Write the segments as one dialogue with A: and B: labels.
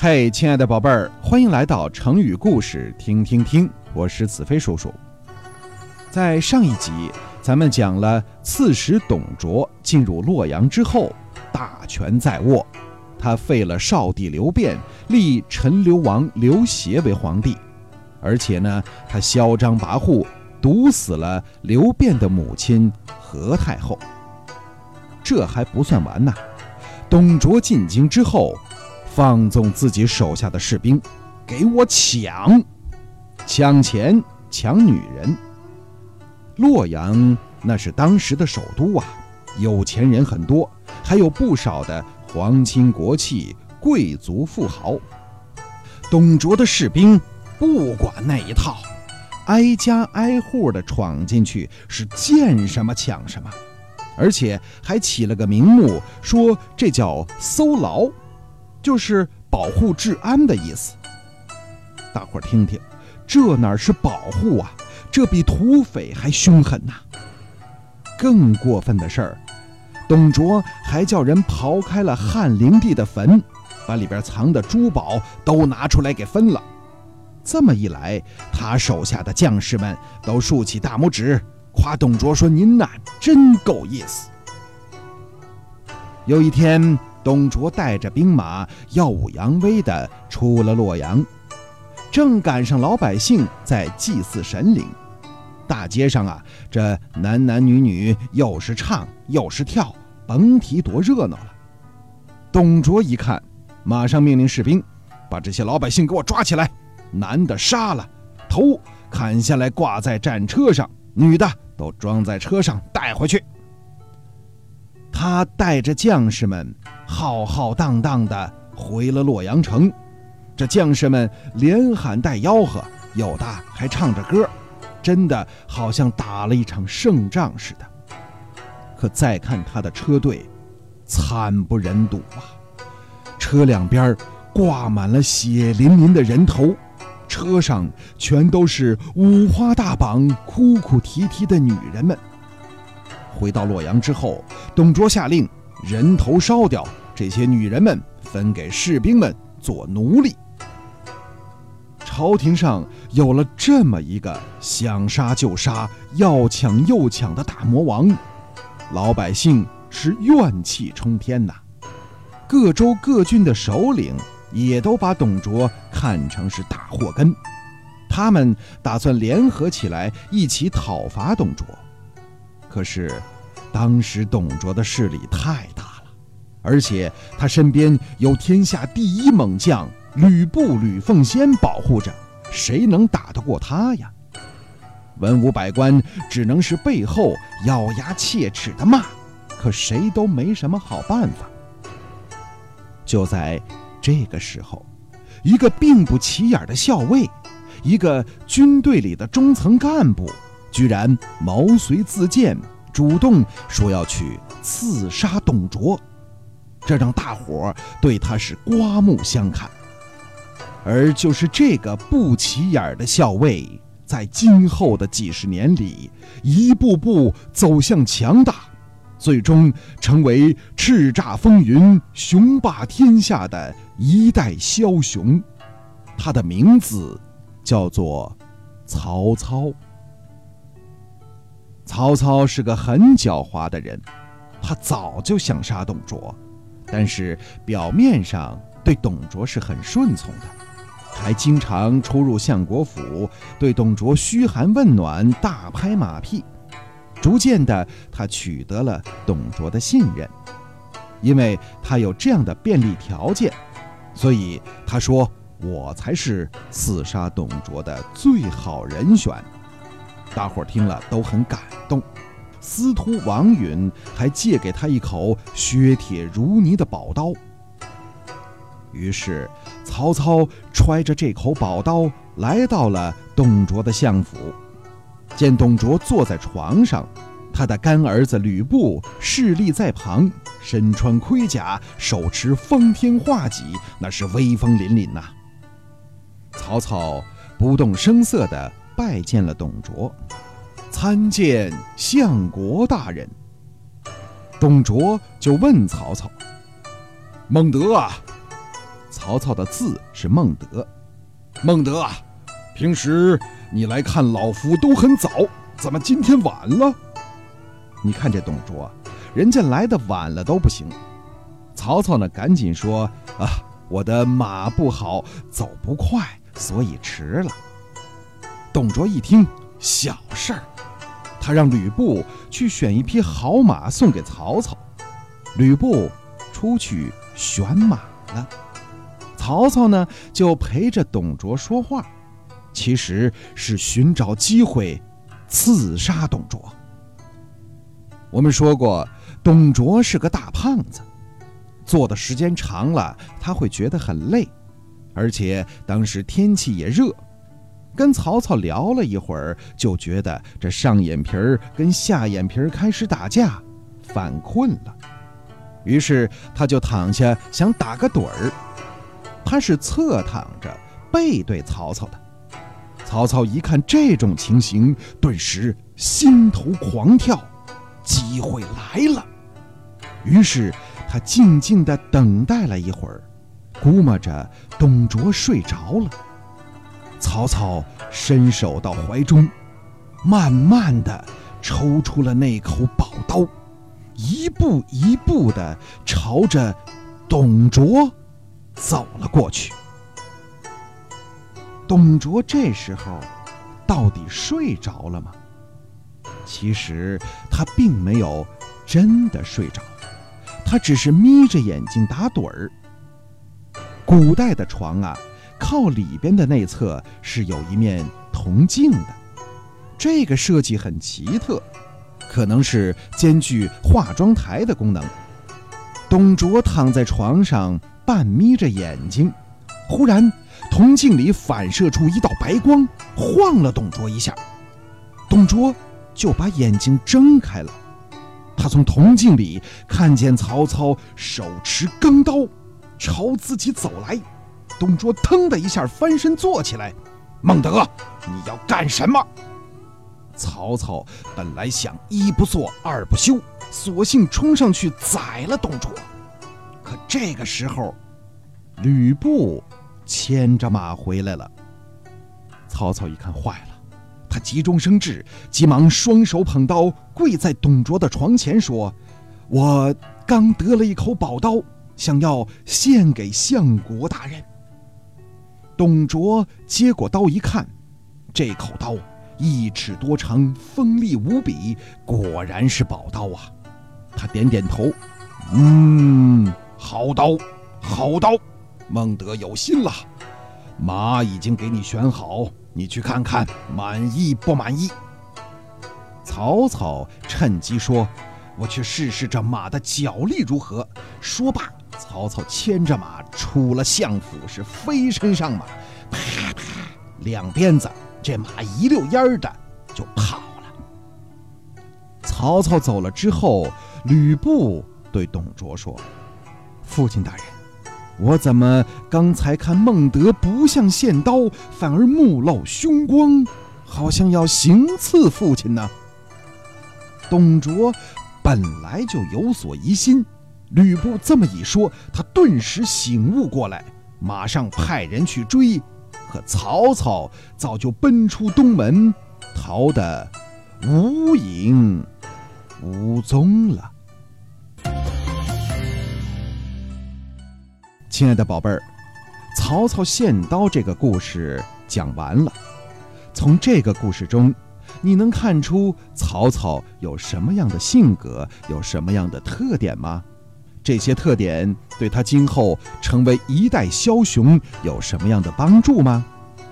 A: 嘿，亲爱的宝贝儿，欢迎来到成语故事听听听，我是子飞叔叔。在上一集，咱们讲了刺史董卓进入洛阳之后，大权在握，他废了少帝刘辩，立陈留王刘协为皇帝，而且呢，他嚣张跋扈，毒死了刘辩的母亲何太后。这还不算完呐，董卓进京之后。放纵自己手下的士兵，给我抢，抢钱抢女人。洛阳那是当时的首都啊，有钱人很多，还有不少的皇亲国戚、贵族富豪。董卓的士兵不管那一套，挨家挨户的闯进去，是见什么抢什么，而且还起了个名目，说这叫搜牢。就是保护治安的意思。大伙儿听听，这哪是保护啊？这比土匪还凶狠呐！更过分的事儿，董卓还叫人刨开了汉灵帝的坟，把里边藏的珠宝都拿出来给分了。这么一来，他手下的将士们都竖起大拇指，夸董卓说：“您呐，真够意思。”有一天。董卓带着兵马耀武扬威地出了洛阳，正赶上老百姓在祭祀神灵，大街上啊，这男男女女又是唱又是跳，甭提多热闹了。董卓一看，马上命令士兵把这些老百姓给我抓起来，男的杀了，头砍下来挂在战车上，女的都装在车上带回去。他带着将士们。浩浩荡荡地回了洛阳城，这将士们连喊带吆喝，有的还唱着歌，真的好像打了一场胜仗似的。可再看他的车队，惨不忍睹啊！车两边挂满了血淋淋的人头，车上全都是五花大绑、哭哭啼啼的女人们。回到洛阳之后，董卓下令。人头烧掉，这些女人们分给士兵们做奴隶。朝廷上有了这么一个想杀就杀、要抢又抢的大魔王，老百姓是怨气冲天呐。各州各郡的首领也都把董卓看成是大祸根，他们打算联合起来一起讨伐董卓。可是。当时董卓的势力太大了，而且他身边有天下第一猛将吕布、吕奉先保护着，谁能打得过他呀？文武百官只能是背后咬牙切齿的骂，可谁都没什么好办法。就在这个时候，一个并不起眼的校尉，一个军队里的中层干部，居然毛遂自荐。主动说要去刺杀董卓，这让大伙儿对他是刮目相看。而就是这个不起眼的校尉，在今后的几十年里，一步步走向强大，最终成为叱咤风云、雄霸天下的一代枭雄。他的名字叫做曹操。曹操是个很狡猾的人，他早就想杀董卓，但是表面上对董卓是很顺从的，还经常出入相国府，对董卓嘘寒问暖、大拍马屁。逐渐的，他取得了董卓的信任，因为他有这样的便利条件，所以他说：“我才是刺杀董卓的最好人选。”大伙儿听了都很感动，司徒王允还借给他一口削铁如泥的宝刀。于是，曹操揣着这口宝刀来到了董卓的相府，见董卓坐在床上，他的干儿子吕布侍立在旁，身穿盔甲，手持方天画戟，那是威风凛凛呐。曹操不动声色地。拜见了董卓，参见相国大人。董卓就问曹操：“孟德啊！”曹操的字是孟德。孟德啊，平时你来看老夫都很早，怎么今天晚了？你看这董卓，人家来的晚了都不行。曹操呢，赶紧说啊，我的马不好，走不快，所以迟了。董卓一听，小事儿，他让吕布去选一匹好马送给曹操。吕布出去选马了，曹操呢就陪着董卓说话，其实是寻找机会刺杀董卓。我们说过，董卓是个大胖子，坐的时间长了，他会觉得很累，而且当时天气也热，跟曹操聊了一会儿，就觉得这上眼皮儿跟下眼皮儿开始打架，犯困了。于是他就躺下想打个盹儿，他是侧躺着背对曹操的。曹操一看这种情形，顿时心头狂跳，机会来了。于是他静静地等待了一会儿，估摸着董卓睡着了。曹操伸手到怀中，慢慢的抽出了那口宝刀。一步一步的朝着董卓走了过去。董卓这时候到底睡着了吗？其实他并没有真的睡着，他只是眯着眼睛打盹儿。古代的床啊，靠里边的内侧是有一面铜镜的，这个设计很奇特。可能是兼具化妆台的功能。董卓躺在床上，半眯着眼睛，忽然铜镜里反射出一道白光，晃了董卓一下，董卓就把眼睛睁开了。他从铜镜里看见曹操手持钢刀，朝自己走来。董卓腾的一下翻身坐起来：“孟德，你要干什么？”曹操本来想一不做二不休，索性冲上去宰了董卓。可这个时候，吕布牵着马回来了。曹操一看坏了，他急中生智，急忙双手捧刀，跪在董卓的床前说：“我刚得了一口宝刀，想要献给相国大人。”董卓接过刀一看，这口刀。一尺多长，锋利无比，果然是宝刀啊！他点点头，嗯，好刀，好刀。孟德有心了，马已经给你选好，你去看看，满意不满意？曹操趁机说：“我去试试这马的脚力如何。”说罢，曹操牵着马出了相府，是飞身上马，啪啪两鞭子。这马一溜烟儿的就跑了。曹操走了之后，吕布对董卓说：“父亲大人，我怎么刚才看孟德不像献刀，反而目露凶光，好像要行刺父亲呢？”董卓本来就有所疑心，吕布这么一说，他顿时醒悟过来，马上派人去追。可曹操早就奔出东门，逃得无影无踪了。亲爱的宝贝儿，曹操献刀这个故事讲完了。从这个故事中，你能看出曹操有什么样的性格，有什么样的特点吗？这些特点对他今后成为一代枭雄有什么样的帮助吗？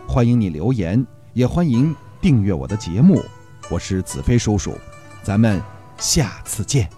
A: 欢迎你留言，也欢迎订阅我的节目。我是子飞叔叔，咱们下次见。